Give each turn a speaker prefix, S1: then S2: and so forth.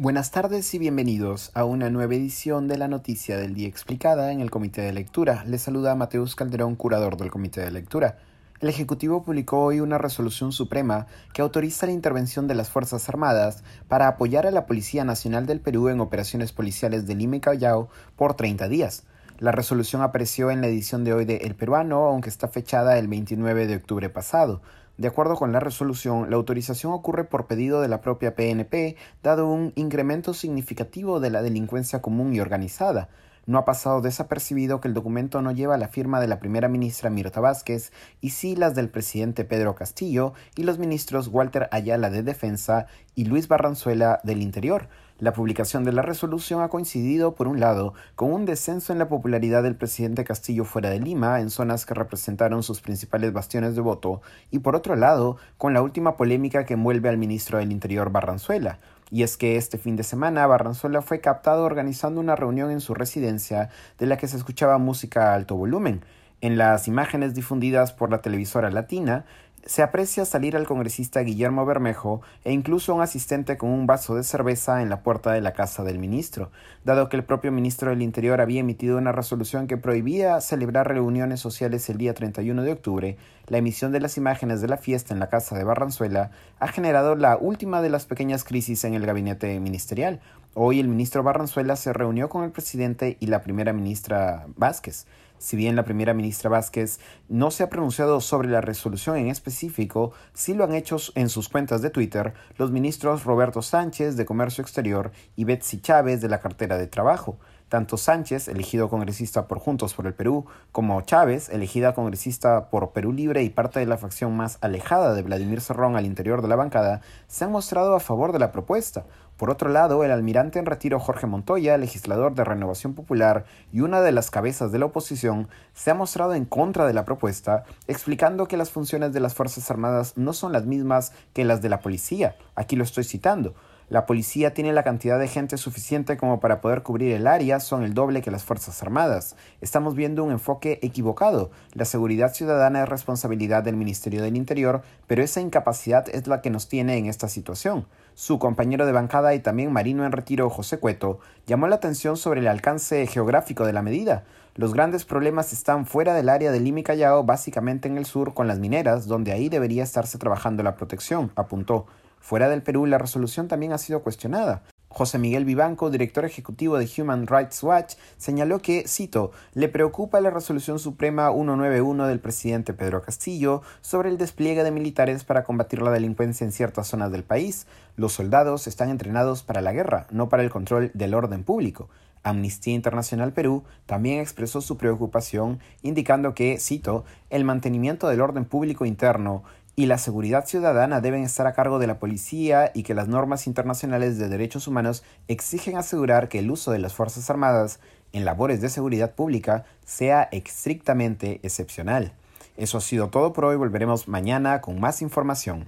S1: Buenas tardes y bienvenidos a una nueva edición de la Noticia del Día Explicada en el Comité de Lectura. Les saluda Mateus Calderón, curador del Comité de Lectura. El Ejecutivo publicó hoy una resolución suprema que autoriza la intervención de las Fuerzas Armadas para apoyar a la Policía Nacional del Perú en operaciones policiales de Lima Callao por 30 días. La resolución apareció en la edición de hoy de El Peruano, aunque está fechada el 29 de octubre pasado. De acuerdo con la resolución, la autorización ocurre por pedido de la propia PNP, dado un incremento significativo de la delincuencia común y organizada. No ha pasado desapercibido que el documento no lleva la firma de la primera ministra Mirta Vázquez y sí las del presidente Pedro Castillo y los ministros Walter Ayala de Defensa y Luis Barranzuela del Interior. La publicación de la resolución ha coincidido, por un lado, con un descenso en la popularidad del presidente Castillo fuera de Lima, en zonas que representaron sus principales bastiones de voto, y por otro lado, con la última polémica que envuelve al ministro del Interior Barranzuela. Y es que este fin de semana Barranzuela fue captado organizando una reunión en su residencia de la que se escuchaba música a alto volumen. En las imágenes difundidas por la televisora latina, se aprecia salir al congresista Guillermo Bermejo e incluso un asistente con un vaso de cerveza en la puerta de la casa del ministro, dado que el propio ministro del Interior había emitido una resolución que prohibía celebrar reuniones sociales el día 31 de octubre, la emisión de las imágenes de la fiesta en la casa de Barranzuela ha generado la última de las pequeñas crisis en el gabinete ministerial. Hoy el ministro Barranzuela se reunió con el presidente y la primera ministra Vázquez. Si bien la primera ministra Vázquez no se ha pronunciado sobre la resolución en específico, sí lo han hecho en sus cuentas de Twitter los ministros Roberto Sánchez de Comercio Exterior y Betsy Chávez de la cartera de Trabajo. Tanto Sánchez, elegido congresista por Juntos por el Perú, como Chávez, elegida congresista por Perú Libre y parte de la facción más alejada de Vladimir Cerrón al interior de la bancada, se han mostrado a favor de la propuesta. Por otro lado, el almirante en retiro Jorge Montoya, legislador de Renovación Popular y una de las cabezas de la oposición, se ha mostrado en contra de la propuesta, explicando que las funciones de las Fuerzas Armadas no son las mismas que las de la policía. Aquí lo estoy citando. La policía tiene la cantidad de gente suficiente como para poder cubrir el área, son el doble que las Fuerzas Armadas. Estamos viendo un enfoque equivocado. La seguridad ciudadana es responsabilidad del Ministerio del Interior, pero esa incapacidad es la que nos tiene en esta situación. Su compañero de bancada y también marino en retiro, José Cueto, llamó la atención sobre el alcance geográfico de la medida. Los grandes problemas están fuera del área de Lima y Callao, básicamente en el sur con las mineras, donde ahí debería estarse trabajando la protección, apuntó. Fuera del Perú, la resolución también ha sido cuestionada. José Miguel Vivanco, director ejecutivo de Human Rights Watch, señaló que, cito, le preocupa la resolución suprema 191 del presidente Pedro Castillo sobre el despliegue de militares para combatir la delincuencia en ciertas zonas del país. Los soldados están entrenados para la guerra, no para el control del orden público. Amnistía Internacional Perú también expresó su preocupación, indicando que, cito, el mantenimiento del orden público interno y la seguridad ciudadana deben estar a cargo de la policía y que las normas internacionales de derechos humanos exigen asegurar que el uso de las Fuerzas Armadas en labores de seguridad pública sea estrictamente excepcional. Eso ha sido todo por hoy, volveremos mañana con más información.